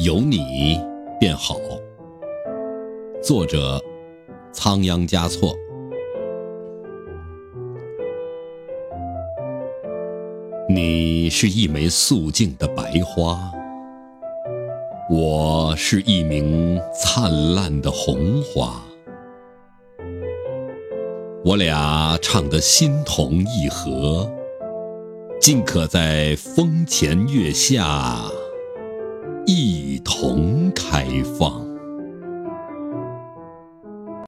有你便好。作者：仓央嘉措。你是一枚素净的白花，我是一名灿烂的红花。我俩唱得心同意合，竟可在风前月下。一同开放。